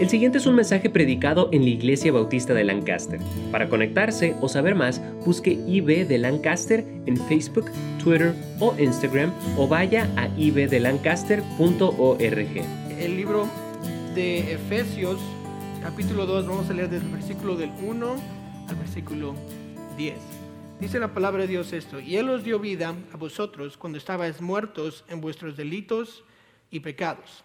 El siguiente es un mensaje predicado en la Iglesia Bautista de Lancaster. Para conectarse o saber más, busque IB de Lancaster en Facebook, Twitter o Instagram o vaya a ibdelancaster.org. El libro de Efesios, capítulo 2, vamos a leer desde el versículo del 1 al versículo 10. Dice la palabra de Dios esto, y Él os dio vida a vosotros cuando estabais muertos en vuestros delitos y pecados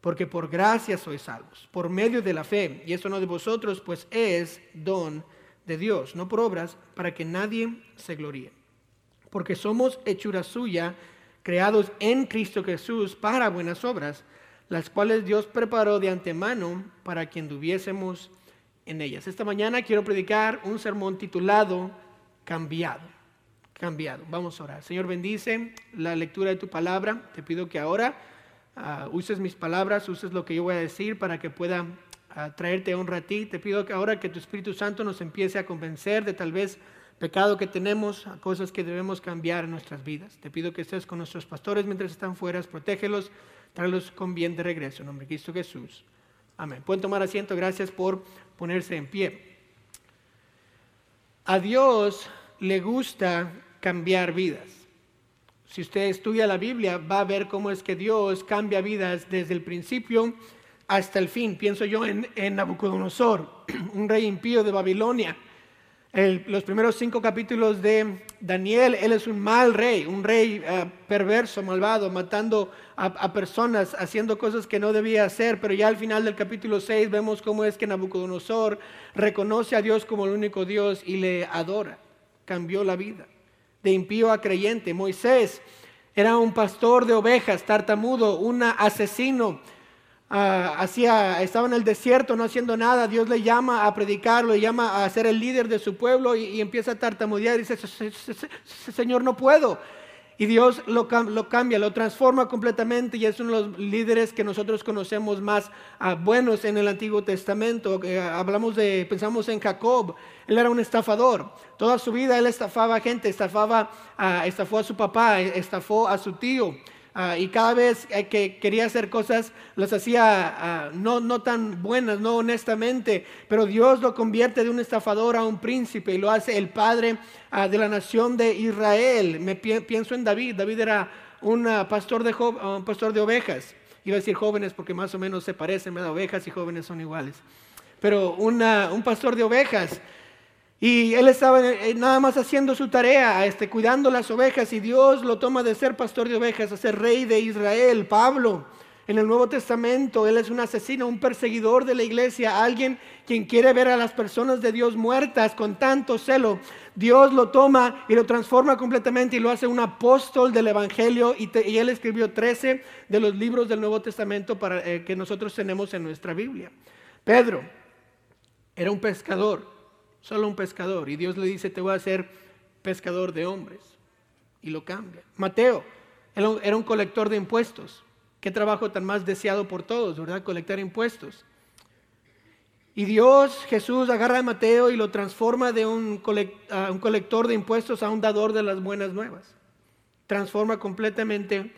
porque por gracia sois salvos, por medio de la fe, y esto no de vosotros, pues es don de Dios, no por obras, para que nadie se gloríe. Porque somos hechura suya, creados en Cristo Jesús para buenas obras, las cuales Dios preparó de antemano para que anduviésemos en ellas. Esta mañana quiero predicar un sermón titulado Cambiado. Cambiado. Vamos a orar. Señor, bendice la lectura de tu palabra. Te pido que ahora Ah, uses mis palabras, uses lo que yo voy a decir para que pueda ah, traerte honra a ti. Te pido que ahora que tu Espíritu Santo nos empiece a convencer de tal vez pecado que tenemos, a cosas que debemos cambiar en nuestras vidas. Te pido que estés con nuestros pastores mientras están fuera, protégelos, tráelos con bien de regreso. En nombre de Cristo Jesús. Amén. Pueden tomar asiento, gracias por ponerse en pie. A Dios le gusta cambiar vidas. Si usted estudia la Biblia, va a ver cómo es que Dios cambia vidas desde el principio hasta el fin. Pienso yo en, Nabucodonosor, un rey impío de Babilonia. los primeros cinco capítulos de Daniel, él es un mal rey, un rey eh, perverso, malvado, matando a, personas, haciendo cosas que no debía hacer, pero ya al final del capítulo 6 vemos cómo es que Nabucodonosor reconoce a Dios como el único Dios y le adora. Cambió la vida de impío a creyente. Moisés era un pastor de ovejas, tartamudo, un asesino. Ah, hacía, estaba en el desierto no haciendo nada, Dios le llama a predicar, le llama a ser el líder de su pueblo y, y empieza a tartamudear y dice, Señor, no puedo. Y Dios lo, cambia, lo transforma completamente y es uno de los líderes que nosotros conocemos más ah, buenos en el Antiguo Testamento. Eh, hablamos de, pensamos en Jacob, él era un estafador. Toda su vida él estafaba gente, estafaba, estafó a su papá, estafó a su tío. Ah, y cada vez eh, que quería hacer cosas las hacía ah, no, no tan buenas, no honestamente, pero Dios lo convierte de un estafador a un príncipe y lo hace el padre ah, de la nación de Israel. Me pienso en David, David era un pastor de, pastor de ovejas. Iba a decir jóvenes porque más o menos se parecen, ovejas y jóvenes son iguales. Pero un pastor de ovejas y él estaba eh, nada más haciendo su tarea, este, cuidando las ovejas, y Dios lo toma de ser pastor de ovejas a ser rey de Israel. Pablo, en el Nuevo Testamento, él es un asesino, un perseguidor de la iglesia, alguien quien quiere ver a las personas de Dios muertas con tanto celo. Dios lo toma y lo transforma completamente y lo hace un apóstol del Evangelio. Y, él escribió 13 de los libros del Nuevo Testamento para, eh, que nosotros tenemos en nuestra Biblia. Pedro era un pescador solo un pescador. Y Dios le dice, te voy a hacer pescador de hombres. Y lo cambia. Mateo era un colector de impuestos. Qué trabajo tan más deseado por todos, ¿verdad? Colectar impuestos. Y Dios, Jesús, agarra a Mateo y lo transforma de un, colector de impuestos a un dador de las buenas nuevas. Transforma completamente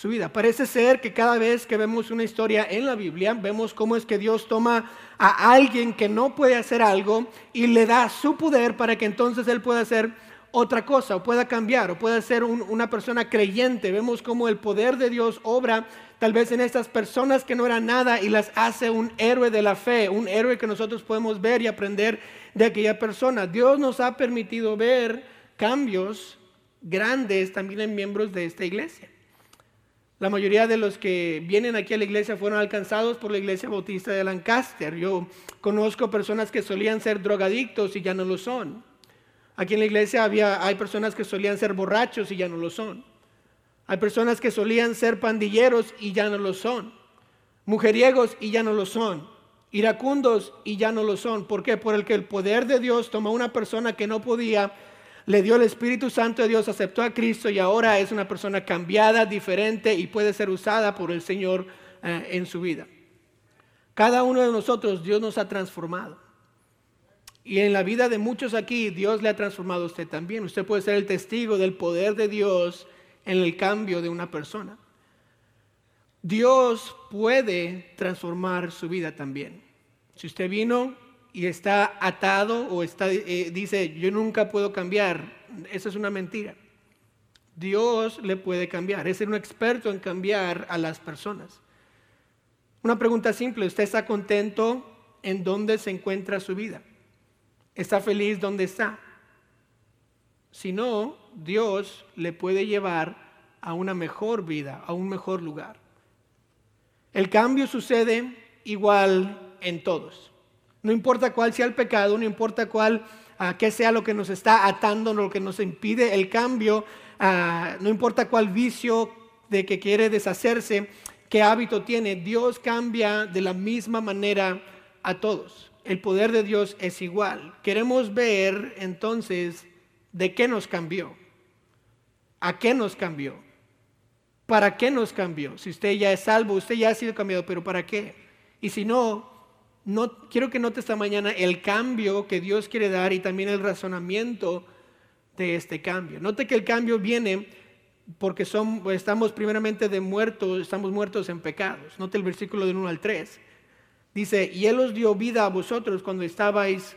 su vida. Parece ser que cada vez que vemos una historia en la Biblia, vemos cómo es que Dios toma a alguien que no puede hacer algo y le da su poder para que entonces él pueda hacer otra cosa o pueda cambiar o pueda ser una persona creyente. Vemos cómo el poder de Dios obra tal vez en estas personas que no eran nada y las hace un héroe de la fe, un héroe que nosotros podemos ver y aprender de aquella persona. Dios nos ha permitido ver cambios grandes también en miembros de esta iglesia. La mayoría de los que vienen aquí a la iglesia fueron alcanzados por la iglesia bautista de Lancaster. Yo conozco personas que solían ser drogadictos y ya no lo son. Aquí en la iglesia había, hay personas que solían ser borrachos y ya no lo son. Hay personas que solían ser pandilleros y ya no lo son. Mujeriegos y ya no lo son. Iracundos y ya no lo son. ¿Por qué? Por el que el poder de Dios tomó a una persona que no podía le dio el Espíritu Santo de Dios, aceptó a Cristo y ahora es una persona cambiada, diferente y puede ser usada por el Señor eh, en su vida. Cada uno de nosotros Dios nos ha transformado. Y en la vida de muchos aquí Dios le ha transformado a usted también. Usted puede ser el testigo del poder de Dios en el cambio de una persona. Dios puede transformar su vida también. Si usted vino y está atado o está, eh, dice, yo nunca puedo cambiar, esa es una mentira. Dios le puede cambiar, es un experto en cambiar a las personas. Una pregunta simple, ¿usted está contento en dónde se encuentra su vida? ¿Está feliz donde está? Si no, Dios le puede llevar a una mejor vida, a un mejor lugar. El cambio sucede igual en todos. No importa cuál sea el pecado, no importa cuál, uh, qué sea lo que nos está atando, lo que nos impide el cambio, ah, no importa cuál vicio de que quiere deshacerse, qué hábito tiene, Dios cambia de la misma manera a todos. El poder de Dios es igual. Queremos ver entonces de qué nos cambió, a qué nos cambió, para qué nos cambió. Si usted ya es salvo, usted ya ha sido cambiado, pero ¿para qué? Y si no, no, quiero que note esta mañana el cambio que Dios quiere dar y también el razonamiento de este cambio. Note que el cambio viene porque son, estamos primeramente de muertos, estamos muertos en pecados. Note el versículo del 1 al 3. Dice, y Él os dio vida a vosotros cuando estabais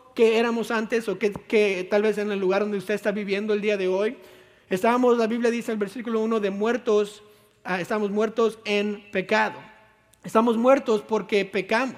Éramos antes o que, tal vez en el lugar donde usted está viviendo el día de hoy. Estábamos, la Biblia dice en el versículo 1, de muertos, ah, estamos muertos en pecado. Estamos muertos porque pecamos.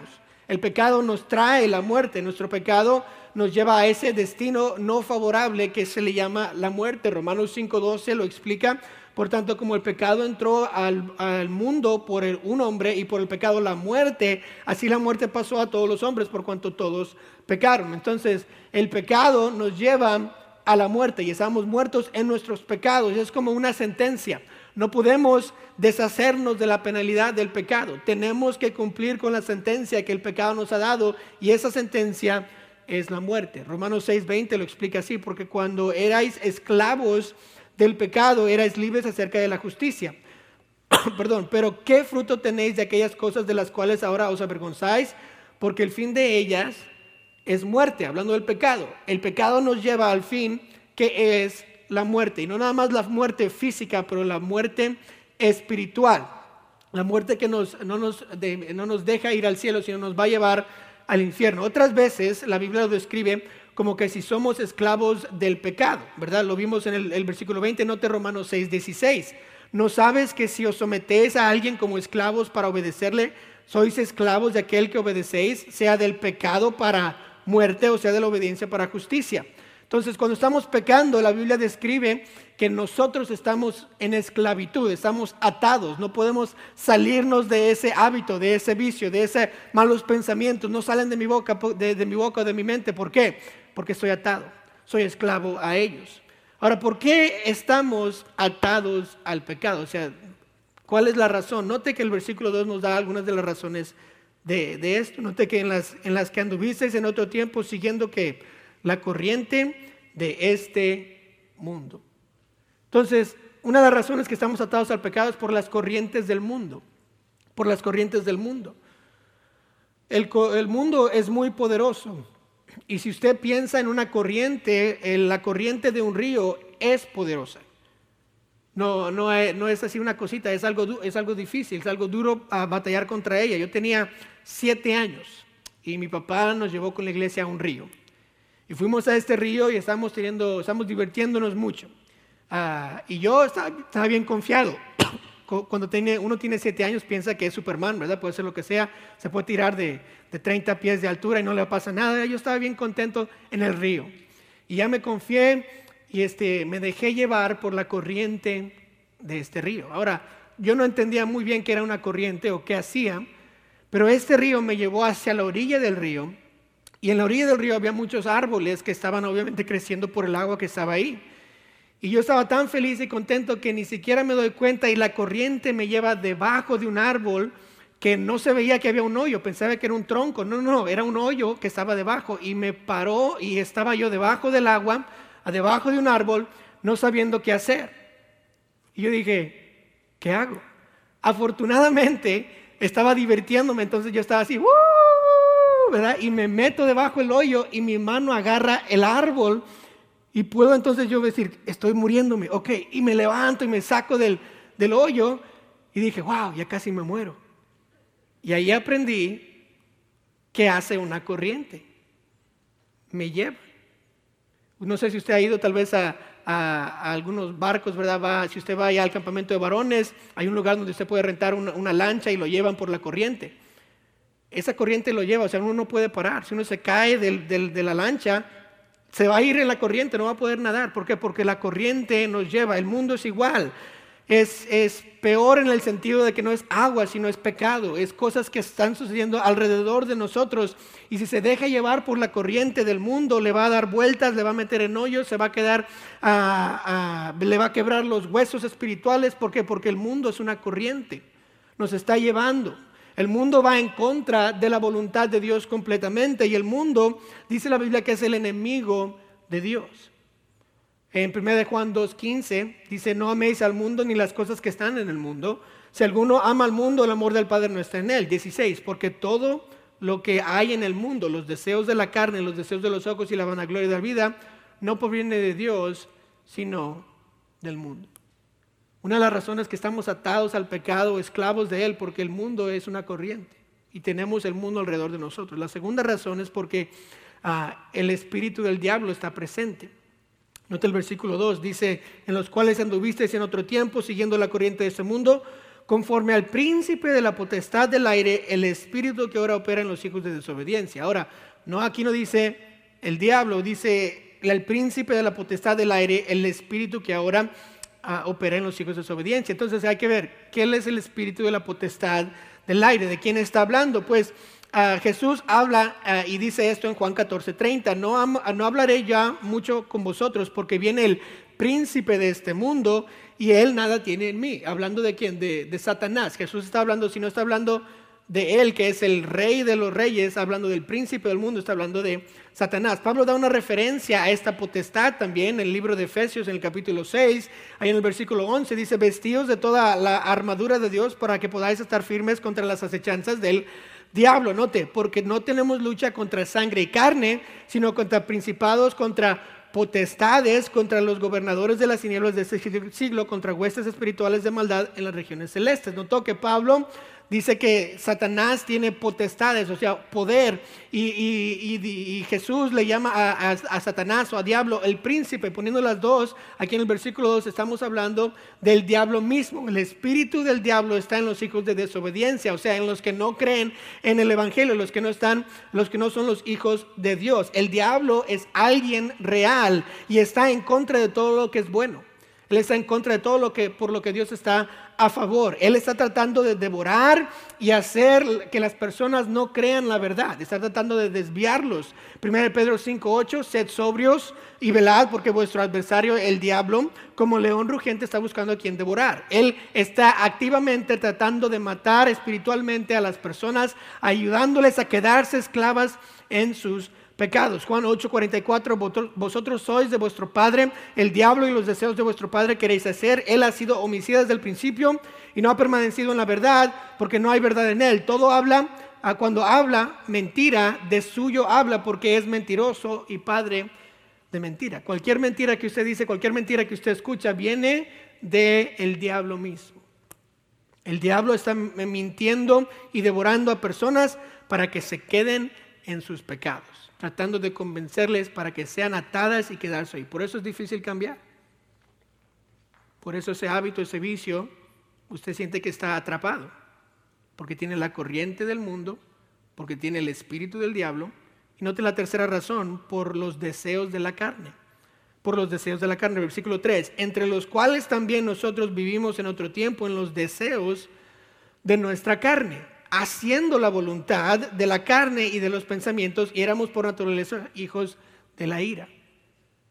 El pecado nos trae la muerte. Nuestro pecado nos lleva a ese destino no favorable que se le llama la muerte. Romanos 5.12 lo explica. Por tanto, como el pecado entró al, mundo por un hombre y por el pecado la muerte, así la muerte pasó a todos los hombres por cuanto todos pecaron. Entonces, el pecado nos lleva a la muerte y estamos muertos en nuestros pecados. Es como una sentencia. No podemos deshacernos de la penalidad del pecado. Tenemos que cumplir con la sentencia que el pecado nos ha dado y esa sentencia es la muerte. Romanos 6:20 lo explica así, porque cuando erais esclavos del pecado erais libres acerca de la justicia. Perdón, pero ¿qué fruto tenéis de aquellas cosas de las cuales ahora os avergonzáis? Porque el fin de ellas es muerte, hablando del pecado. El pecado nos lleva al fin que es la muerte. Y no nada más la muerte física, pero la muerte espiritual. La muerte que nos, no, nos no nos deja ir al cielo, sino nos va a llevar al infierno. Otras veces la Biblia lo describe como que si somos esclavos del pecado, ¿verdad? Lo vimos en el, versículo 20, note Romanos 6, 16. ¿No sabes que si os sometéis a alguien como esclavos para obedecerle, sois esclavos de aquel que obedecéis, sea del pecado para muerte o sea de la obediencia para justicia? Entonces, cuando estamos pecando, la Biblia describe que nosotros estamos en esclavitud, estamos atados, no podemos salirnos de ese hábito, de ese vicio, de esos malos pensamientos, no salen de mi boca, de, mi boca de mi mente. ¿Por qué? Porque estoy atado, soy esclavo a ellos. Ahora, ¿por qué estamos atados al pecado? O sea, ¿cuál es la razón? Note que el versículo 2 nos da algunas de las razones de, esto. Note que en las, en las que anduvisteis en otro tiempo siguiendo que la corriente de este mundo. Entonces, una de las razones que estamos atados al pecado es por las corrientes del mundo, por las corrientes del mundo. El, el mundo es muy poderoso. Y si usted piensa en una corriente, la corriente de un río es poderosa. No, no, es, no es así una cosita, es algo, es algo difícil, es algo duro a batallar contra ella. Yo tenía siete años y mi papá nos llevó con la iglesia a un río. Y fuimos a este río y estamos, teniendo, estamos divirtiéndonos mucho. Ah, y yo estaba, bien confiado. Cuando tiene, uno tiene siete años piensa que es Superman, ¿verdad? Puede ser lo que sea, se puede tirar de, de 30 pies de altura y no le pasa nada. Yo estaba bien contento en el río. Y ya me confié y este, me dejé llevar por la corriente de este río. Ahora, yo no entendía muy bien qué era una corriente o qué hacía, pero este río me llevó hacia la orilla del río y en la orilla del río había muchos árboles que estaban obviamente creciendo por el agua que estaba ahí. Y yo estaba tan feliz y contento que ni siquiera me doy cuenta y la corriente me lleva debajo de un árbol que no se veía que había un hoyo, pensaba que era un tronco, no, no, era un hoyo que estaba debajo. Y me paró y estaba yo debajo del agua, debajo de un árbol, no sabiendo qué hacer. Y yo dije, ¿qué hago? Afortunadamente estaba divirtiéndome, entonces yo estaba así, y me meto debajo del hoyo y mi mano agarra el árbol y puedo entonces yo decir, estoy muriéndome, ok, y me levanto y me saco del, del hoyo y dije, wow, ya casi me muero. Y ahí aprendí que hace una corriente, me lleva. No sé si usted ha ido tal vez a, algunos barcos, ¿verdad? Va, si usted va allá al campamento de varones, hay un lugar donde usted puede rentar una, una lancha y lo llevan por la corriente esa corriente lo lleva, o sea, uno no puede parar. Si uno se cae de la lancha, se va a ir en la corriente, no va a poder nadar. ¿Por qué? Porque la corriente nos lleva, el mundo es igual. Es, es, peor en el sentido de que no es agua, sino es pecado. Es cosas que están sucediendo alrededor de nosotros. Y si se deja llevar por la corriente del mundo, le va a dar vueltas, le va a meter en hoyos, se va a quedar, le va a quebrar los huesos espirituales. ¿Por qué? Porque el mundo es una corriente. Nos está llevando. El mundo va en contra de la voluntad de Dios completamente y el mundo, dice la Biblia, que es el enemigo de Dios. En 1 Juan 2.15 dice, no améis al mundo ni las cosas que están en el mundo. Si alguno ama al mundo, el amor del Padre no está en él. 16, porque todo lo que hay en el mundo, los deseos de la carne, los deseos de los ojos y la vanagloria de la vida, no proviene de Dios, sino del mundo. Una de las razones que estamos atados al pecado, esclavos de él, porque el mundo es una corriente y tenemos el mundo alrededor de nosotros. La segunda razón es porque ah, el espíritu del diablo está presente. Nota el versículo 2, dice, en los cuales anduvisteis en otro tiempo siguiendo la corriente de este mundo, conforme al príncipe de la potestad del aire, el espíritu que ahora opera en los hijos de desobediencia. Ahora, no aquí no dice el diablo, dice el príncipe de la potestad del aire, el espíritu que ahora a operar en los hijos de desobediencia. Entonces hay que ver qué es el espíritu de la potestad del aire, de quién está hablando. Pues Jesús habla y dice esto en Juan 14, 30, no, no hablaré ya mucho con vosotros porque viene el príncipe de este mundo y él nada tiene en mí. Hablando de quién, de, de Satanás. Jesús está hablando, si no está hablando de él, que es el rey de los reyes, hablando del príncipe del mundo, está hablando de Satanás. Pablo da una referencia a esta potestad también en el libro de Efesios, en el capítulo 6, ahí en el versículo 11, dice, vestidos de toda la armadura de Dios para que podáis estar firmes contra las acechanzas del diablo. Note, porque no tenemos lucha contra sangre y carne, sino contra principados, contra potestades contra los gobernadores de las tinieblas de este siglo, contra huestes espirituales de maldad en las regiones celestes. Notó que Pablo dice que Satanás tiene potestades, o sea, poder, y, Jesús le llama a, Satanás o a diablo el príncipe, poniendo las dos, aquí en el versículo 2 estamos hablando del diablo mismo, el espíritu del diablo está en los hijos de desobediencia, o sea, en los que no creen en el Evangelio, los que no están, los que no son los hijos de Dios. El diablo es alguien real y está en contra de todo lo que es bueno. Él está en contra de todo lo que por lo que Dios está a favor. Él está tratando de devorar y hacer que las personas no crean la verdad. Está tratando de desviarlos. 1 Pedro 5:8, sed sobrios y velad porque vuestro adversario el diablo, como león rugiente está buscando a quien devorar. Él está activamente tratando de matar espiritualmente a las personas, ayudándoles a quedarse esclavas en sus pecados. Juan 8:44, vosotros sois de vuestro padre, el diablo y los deseos de vuestro padre queréis hacer. Él ha sido homicida desde el principio y no ha permanecido en la verdad porque no hay verdad en él. Todo habla, cuando habla mentira, de suyo habla porque es mentiroso y padre de mentira. Cualquier mentira que usted dice, cualquier mentira que usted escucha, viene del el diablo mismo. El diablo está mintiendo y devorando a personas para que se queden en sus pecados, tratando de convencerles para que sean atadas y quedarse ahí. Por eso es difícil cambiar. Por eso ese hábito, ese vicio, usted siente que está atrapado, porque tiene la corriente del mundo, porque tiene el espíritu del diablo, y note la tercera razón, por los deseos de la carne. Por los deseos de la carne, versículo 3, entre los cuales también nosotros vivimos en otro tiempo en los deseos de nuestra carne, haciendo la voluntad de la carne y de los pensamientos, y éramos por naturaleza hijos de la ira.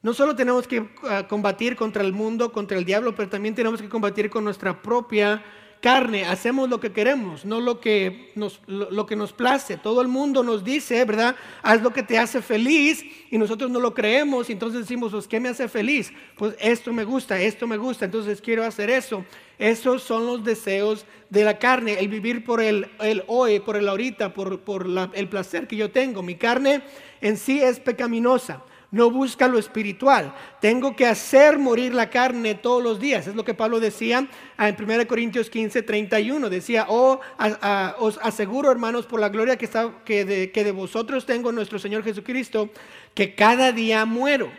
No solo tenemos que ah, combatir contra el mundo, contra el diablo, pero también tenemos que combatir con nuestra propia carne. Hacemos lo que queremos, no lo que nos, lo, que nos place. Todo el mundo nos dice, ¿verdad? Haz lo que te hace feliz y nosotros no lo creemos y entonces decimos, pues, ¿qué me hace feliz? Pues esto me gusta, esto me gusta, entonces quiero hacer eso. Esos son los deseos de la carne, el vivir por el, el hoy, por el ahorita, por, por el placer que yo tengo. Mi carne en sí es pecaminosa no busca lo espiritual. Tengo que hacer morir la carne todos los días. Es lo que Pablo decía en 1 Corintios 15, 31. Decía, oh, os aseguro, hermanos, por la gloria que, está, que de vosotros tengo nuestro Señor Jesucristo, que cada día muero.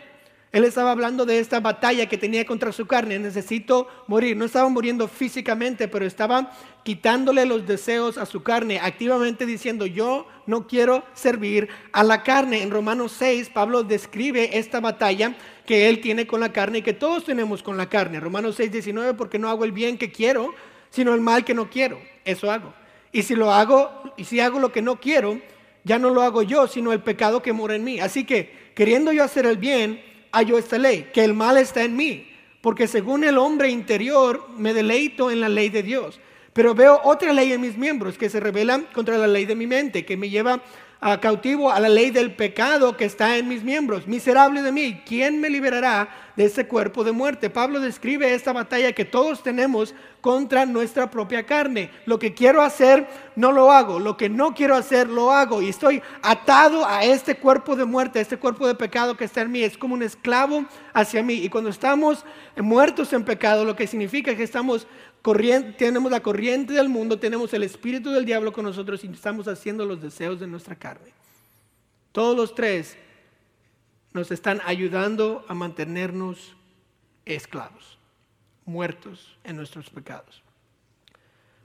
Él estaba hablando de esta batalla que tenía contra su carne. Necesito morir. No estaba muriendo físicamente, pero estaba quitándole los deseos a su carne, activamente diciendo, yo no quiero servir a la carne. En Romanos 6, Pablo describe esta batalla que él tiene con la carne y que todos tenemos con la carne. Romanos 6, 19, porque no hago el bien que quiero, sino el mal que no quiero. Eso hago. Y si lo hago, y si hago lo que no quiero, ya no lo hago yo, sino el pecado que mora en mí. Así que, queriendo yo hacer el bien, hallo esta ley, que el mal está en mí, porque según el hombre interior me deleito en la ley de Dios. Pero veo otra ley en mis miembros que se revela contra la ley de mi mente, que me lleva a cautivo a la ley del pecado que está en mis miembros. Miserable de mí, ¿quién me liberará de ese cuerpo de muerte? Pablo describe esta batalla que todos tenemos contra nuestra propia carne. Lo que quiero hacer, no lo hago. Lo que no quiero hacer, lo hago. Y estoy atado a este cuerpo de muerte, a este cuerpo de pecado que está en mí. Es como un esclavo hacia mí. Y cuando estamos muertos en pecado, lo que significa que estamos tenemos la corriente del mundo, tenemos el espíritu del diablo con nosotros y estamos haciendo los deseos de nuestra carne. Todos los tres nos están ayudando a mantenernos esclavos, muertos en nuestros pecados.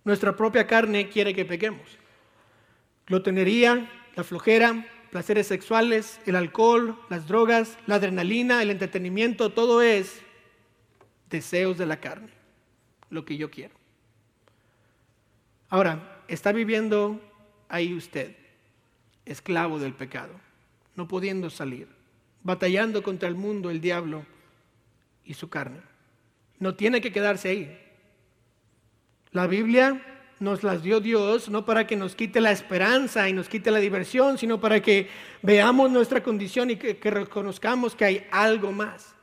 Nuestra propia carne quiere que pequemos. Glotonería, la flojera, placeres sexuales, el alcohol, las drogas, la adrenalina, el entretenimiento, todo es deseos de la carne lo que yo quiero. Ahora, está viviendo ahí usted, esclavo del pecado, no pudiendo salir, batallando contra el mundo, el diablo y su carne. No tiene que quedarse ahí. La Biblia nos las dio Dios no para que nos quite la esperanza y nos quite la diversión, sino para que veamos nuestra condición y que, reconozcamos que hay algo más.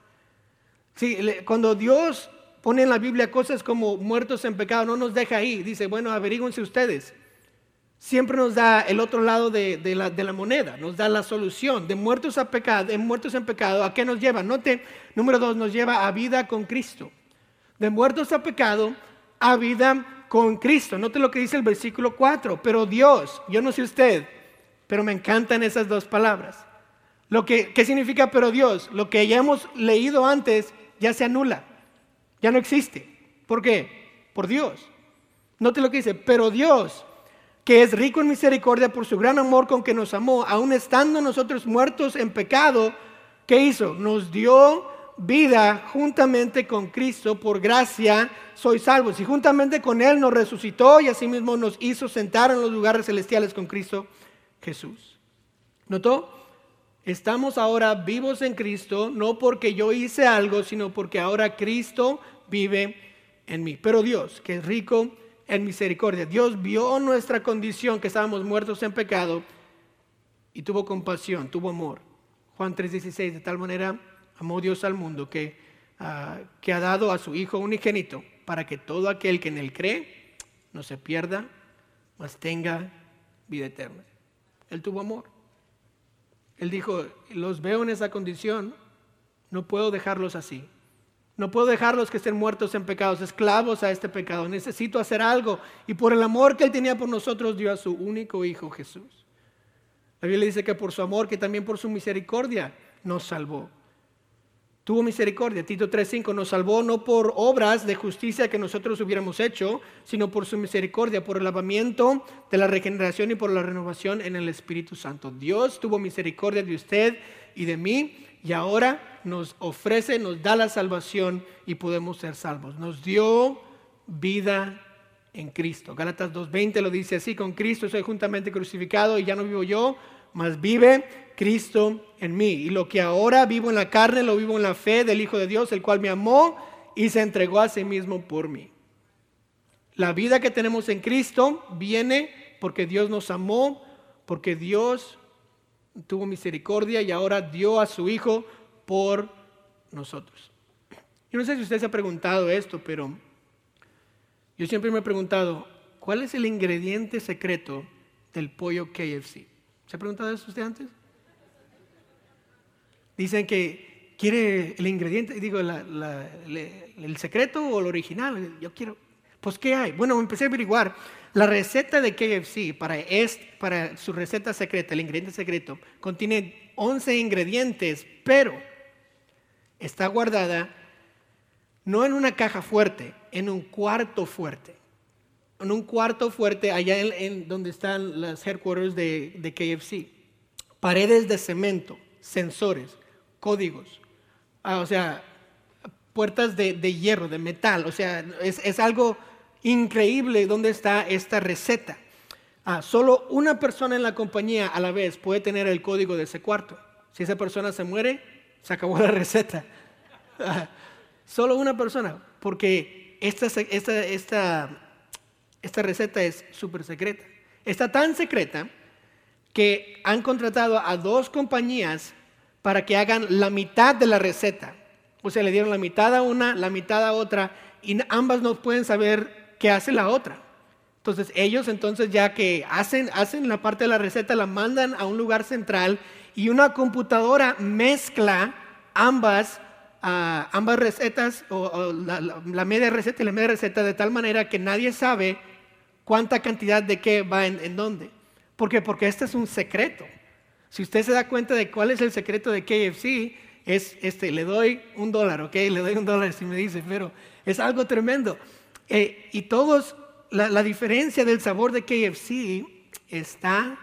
Sí, cuando Dios pone en la Biblia cosas como muertos en pecado, no nos deja ahí. Dice, bueno, averíguense ustedes. Siempre nos da el otro lado de, la, moneda, nos da la solución de muertos a pecado, de muertos en pecado, ¿a qué nos lleva? Note, número dos, nos lleva a vida con Cristo. De muertos a pecado, a vida con Cristo. Note lo que dice el versículo 4. Pero Dios, yo no sé usted, pero me encantan esas dos palabras. Lo que, ¿Qué significa pero Dios? Lo que ya hemos leído antes ya se anula. Ya no existe. ¿Por qué? Por Dios. Note lo que dice, pero Dios, que es rico en misericordia por su gran amor con que nos amó, aun estando nosotros muertos en pecado, ¿qué hizo? Nos dio vida juntamente con Cristo, por gracia soy salvos. Y juntamente con Él nos resucitó y asimismo nos hizo sentar en los lugares celestiales con Cristo Jesús. ¿Notó? Estamos ahora vivos en Cristo, no porque yo hice algo, sino porque ahora Cristo vive en mí. Pero Dios, que es rico en misericordia, Dios vio nuestra condición, que estábamos muertos en pecado, y tuvo compasión, tuvo amor. Juan 3:16, de tal manera amó Dios al mundo que, ah, que ha dado a su Hijo unigénito, para que todo aquel que en él cree no se pierda, mas tenga vida eterna. Él tuvo amor. Él dijo, los veo en esa condición, no puedo dejarlos así. No puedo dejarlos que estén muertos en pecados, esclavos a este pecado. Necesito hacer algo. Y por el amor que Él tenía por nosotros, dio a su único Hijo Jesús. La Biblia dice que por su amor, que también por su misericordia, nos salvó. Tuvo misericordia. Tito 3.5 nos salvó no por obras de justicia que nosotros hubiéramos hecho, sino por su misericordia, por el lavamiento de la regeneración y por la renovación en el Espíritu Santo. Dios tuvo misericordia de usted y de mí y ahora nos ofrece, nos da la salvación y podemos ser salvos. Nos dio vida en Cristo. Gálatas 2.20 lo dice así, con Cristo soy juntamente crucificado y ya no vivo yo, mas vive Cristo en mí. Y lo que ahora vivo en la carne, lo vivo en la fe del Hijo de Dios, el cual me amó y se entregó a sí mismo por mí. La vida que tenemos en Cristo viene porque Dios nos amó, porque Dios tuvo misericordia y ahora dio a su Hijo por nosotros. Yo no sé si usted se ha preguntado esto, pero yo siempre me he preguntado, ¿cuál es el ingrediente secreto del pollo KFC? ¿Se ha preguntado eso usted antes? Dicen que quiere el ingrediente, digo, el secreto o el original. Yo quiero, pues ¿qué hay? Bueno, empecé a averiguar. La receta de KFC para, para su receta secreta, el ingrediente secreto, contiene 11 ingredientes, pero está guardada no en una caja fuerte, en un cuarto fuerte. En un cuarto fuerte allá en, donde están las headquarters de, de KFC. Paredes de cemento, sensores, códigos, ah, o sea, puertas de, hierro, de metal, o sea, es, algo increíble dónde está esta receta. Ah, solo una persona en la compañía a la vez puede tener el código de ese cuarto. Si esa persona se muere, se acabó la receta. Ah, solo una persona, porque esta, esta, esta, esta receta es súper secreta. Está tan secreta que han contratado a dos compañías para que hagan la mitad de la receta. O sea, le dieron la mitad a una, la mitad a otra, y ambas no pueden saber qué hace la otra. Entonces ellos entonces ya que hacen, hacen la parte de la receta, la mandan a un lugar central y una computadora mezcla ambas, ambas recetas, o, la, media receta y la media receta, de tal manera que nadie sabe cuánta cantidad de qué va en, en dónde. ¿Por qué? Porque este es un secreto. Si usted se da cuenta de cuál es el secreto de KFC, es este, le doy un dólar, ¿ok? Le doy un dólar si me dice, pero es algo tremendo. Eh, y todos, la, la diferencia del sabor de KFC está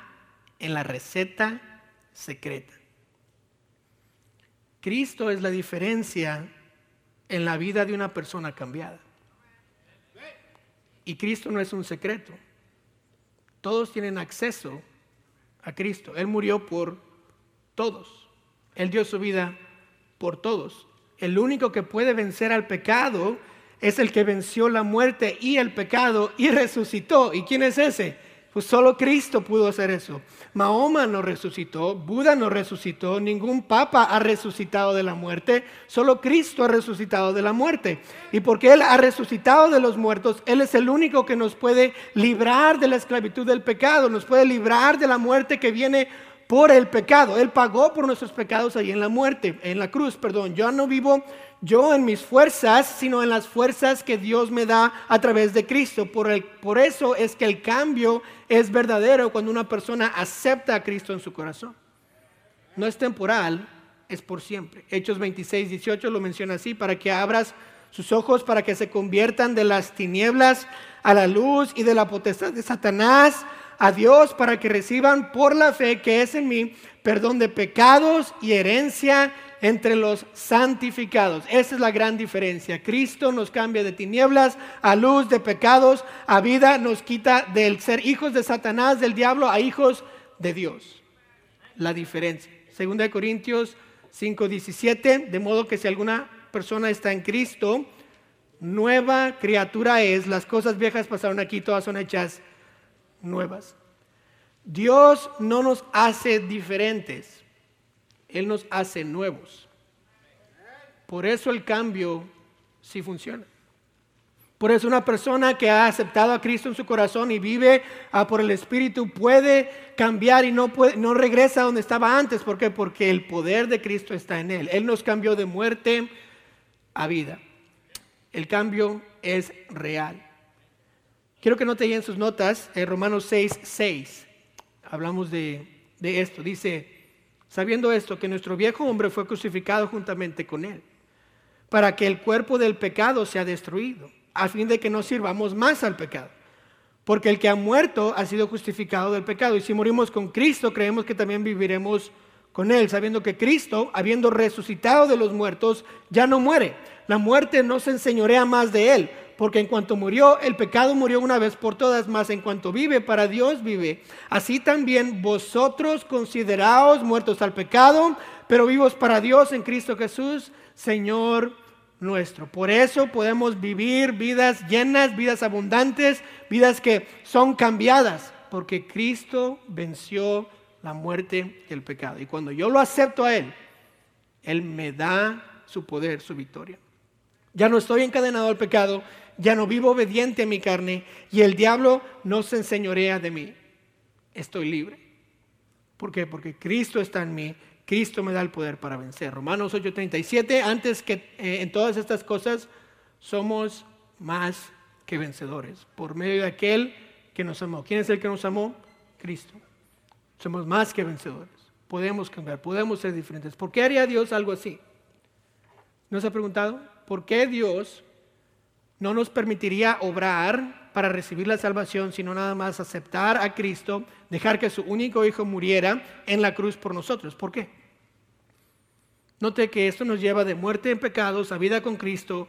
en la receta secreta. Cristo es la diferencia en la vida de una persona cambiada. Y Cristo no es un secreto. Todos tienen acceso a Cristo. Él murió por todos. Él dio su vida por todos. El único que puede vencer al pecado es el que venció la muerte y el pecado y resucitó. ¿Y quién es ese? Pues solo Cristo pudo hacer eso. Mahoma no resucitó, Buda no resucitó, ningún papa ha resucitado de la muerte, solo Cristo ha resucitado de la muerte. Y porque Él ha resucitado de los muertos, Él es el único que nos puede librar de la esclavitud del pecado, nos puede librar de la muerte que viene por el pecado. Él pagó por nuestros pecados ahí en la muerte, en la cruz, perdón. Yo no vivo yo en mis fuerzas, sino en las fuerzas que Dios me da a través de Cristo. Por, el, por eso es que el cambio es verdadero cuando una persona acepta a Cristo en su corazón. No es temporal, es por siempre. Hechos 26, 18 lo menciona así, para que abras sus ojos, para que se conviertan de las tinieblas a la luz y de la potestad de Satanás a Dios, para que reciban por la fe que es en mí perdón de pecados y herencia entre los santificados. Esa es la gran diferencia. Cristo nos cambia de tinieblas a luz, de pecados a vida, nos quita del ser hijos de Satanás, del diablo, a hijos de Dios. La diferencia. Segunda de Corintios 5:17, de modo que si alguna persona está en Cristo, nueva criatura es, las cosas viejas pasaron aquí, todas son hechas nuevas. Dios no nos hace diferentes. Él nos hace nuevos. Por eso el cambio sí funciona. Por eso una persona que ha aceptado a Cristo en su corazón y vive ah, por el Espíritu puede cambiar y no, puede, no regresa a donde estaba antes. ¿Por qué? Porque el poder de Cristo está en él. Él nos cambió de muerte a vida. El cambio es real. Quiero que note ahí en sus notas, en Romanos 6, 6, hablamos de, de esto. Dice, sabiendo esto, que nuestro viejo hombre fue crucificado juntamente con él, para que el cuerpo del pecado sea destruido, a fin de que no sirvamos más al pecado. Porque el que ha muerto ha sido justificado del pecado. Y si morimos con Cristo, creemos que también viviremos con Él, sabiendo que Cristo, habiendo resucitado de los muertos, ya no muere. La muerte no se enseñorea más de Él, porque en cuanto murió, el pecado murió una vez por todas, más en cuanto vive, para Dios vive. Así también vosotros consideraos muertos al pecado, pero vivos para Dios en Cristo Jesús, Señor nuestro. Por eso podemos vivir vidas llenas, vidas abundantes, vidas que son cambiadas, porque Cristo venció la muerte y el pecado. Y cuando yo lo acepto a Él, Él me da su poder, su victoria. Ya no estoy encadenado al pecado, ya no vivo obediente a mi carne y el diablo no se enseñorea de mí. Estoy libre. ¿Por qué? Porque Cristo está en mí Cristo me da el poder para vencer. Romanos 8:37, antes que eh, en todas estas cosas somos más que vencedores por medio de aquel que nos amó. ¿Quién es el que nos amó? Cristo. Somos más que vencedores. Podemos cambiar, podemos ser diferentes. ¿Por qué haría Dios algo así? ¿No se ha preguntado? ¿Por qué Dios no nos permitiría obrar para recibir la salvación, sino nada más aceptar a Cristo, dejar que su único hijo muriera en la cruz por nosotros. ¿Por qué? Note que esto nos lleva de muerte en pecados a vida con Cristo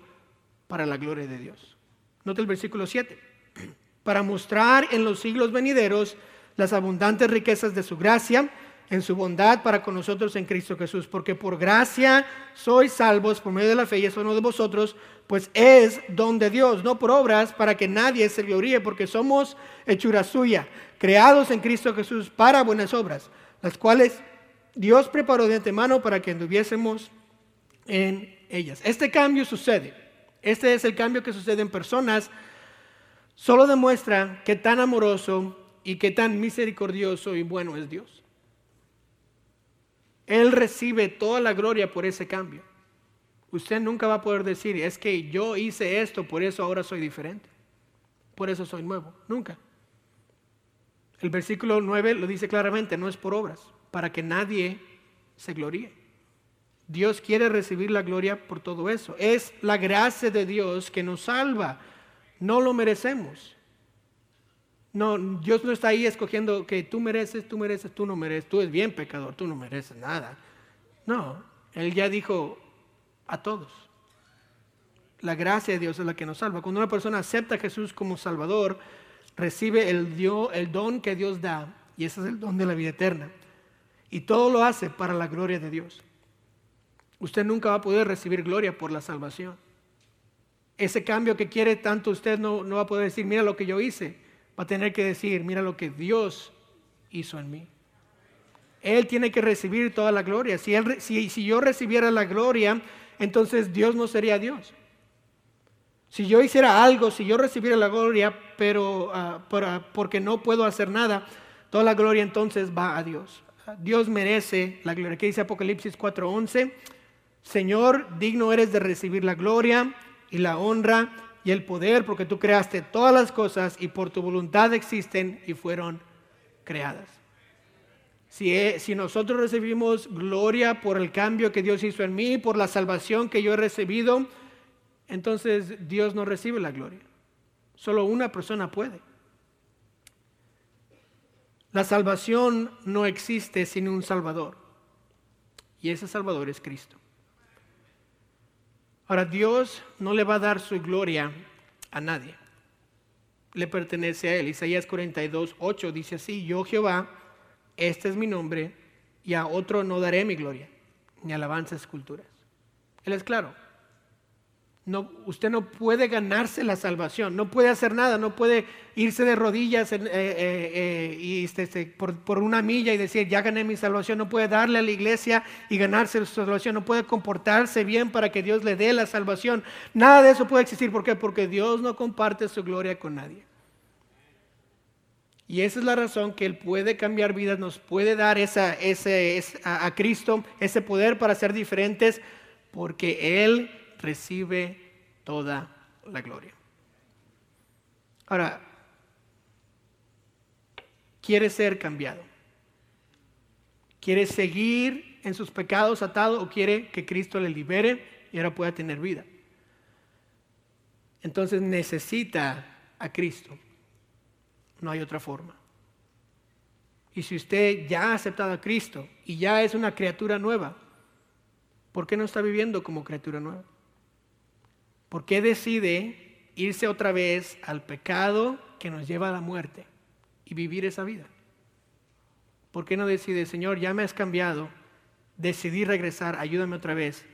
para la gloria de Dios. Note el versículo 7. Para mostrar en los siglos venideros las abundantes riquezas de su gracia en su bondad para con nosotros en Cristo Jesús, porque por gracia sois salvos por medio de la fe y eso no de vosotros, pues es don de Dios, no por obras para que nadie se gloríe, porque somos hechura suya, creados en Cristo Jesús para buenas obras, las cuales Dios preparó de antemano para que anduviésemos en ellas. Este cambio sucede, este es el cambio que sucede en personas, solo demuestra que tan amoroso y que tan misericordioso y bueno es Dios. Él recibe toda la gloria por ese cambio. Usted nunca va a poder decir, es que yo hice esto, por eso ahora soy diferente. Por eso soy nuevo. Nunca. El versículo 9 lo dice claramente, no es por obras, para que nadie se gloríe. Dios quiere recibir la gloria por todo eso. Es la gracia de Dios que nos salva. No lo merecemos. No, Dios no está ahí escogiendo que tú mereces, tú mereces, tú no mereces, tú eres bien pecador, tú no mereces nada. No, Él ya dijo a todos. La gracia de Dios es la que nos salva. Cuando una persona acepta a Jesús como Salvador, recibe el, don que Dios da, y ese es el don de la vida eterna. Y todo lo hace para la gloria de Dios. Usted nunca va a poder recibir gloria por la salvación. Ese cambio que quiere tanto usted no, no va a poder decir, mira lo que yo hice va a tener que decir, mira lo que Dios hizo en mí. Él tiene que recibir toda la gloria. Si, yo recibiera la gloria, entonces Dios no sería Dios. Si yo hiciera algo, si yo recibiera la gloria, pero uh, porque no puedo hacer nada, toda la gloria entonces va a Dios. Dios merece la gloria. ¿Qué dice Apocalipsis 4:11? Señor, digno eres de recibir la gloria y la honra y el poder, porque tú creaste todas las cosas y por tu voluntad existen y fueron creadas. Si, si, nosotros recibimos gloria por el cambio que Dios hizo en mí, por la salvación que yo he recibido, entonces Dios no recibe la gloria. Solo una persona puede. La salvación no existe sin un Salvador. Y ese Salvador es Cristo. Ahora, Dios no le va a dar su gloria a nadie. Le pertenece a Él. Isaías 42, 8 dice así, yo Jehová, este es mi nombre, y a otro no daré mi gloria, ni alabanza esculturas. Él es claro. No, usted no puede ganarse la salvación, no puede hacer nada, no puede irse de rodillas eh, eh, eh, y este, este, por, una milla y decir, ya gané mi salvación, no puede darle a la iglesia y ganarse su salvación, no puede comportarse bien para que Dios le dé la salvación. Nada de eso puede existir. ¿Por qué? Porque Dios no comparte su gloria con nadie. Y esa es la razón que Él puede cambiar vidas, nos puede dar esa, a Cristo ese poder para ser diferentes, porque Él recibe toda la gloria. Ahora, quiere ser cambiado. Quiere seguir en sus pecados atado o quiere que Cristo le libere y ahora pueda tener vida. Entonces necesita a Cristo. No hay otra forma. Y si usted ya ha aceptado a Cristo y ya es una criatura nueva, ¿por qué no está viviendo como criatura nueva? ¿Por qué decide irse otra vez al pecado que nos lleva a la muerte y vivir esa vida? ¿Por qué no decide, Señor, ya me has cambiado, decidí regresar, ayúdame otra vez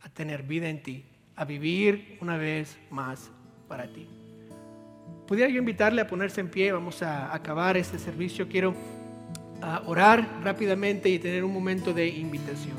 a tener vida en ti, a vivir una vez más para ti? Pudiera yo invitarle a ponerse en pie, vamos a acabar este servicio. Quiero ah, orar rápidamente y tener un momento de invitación.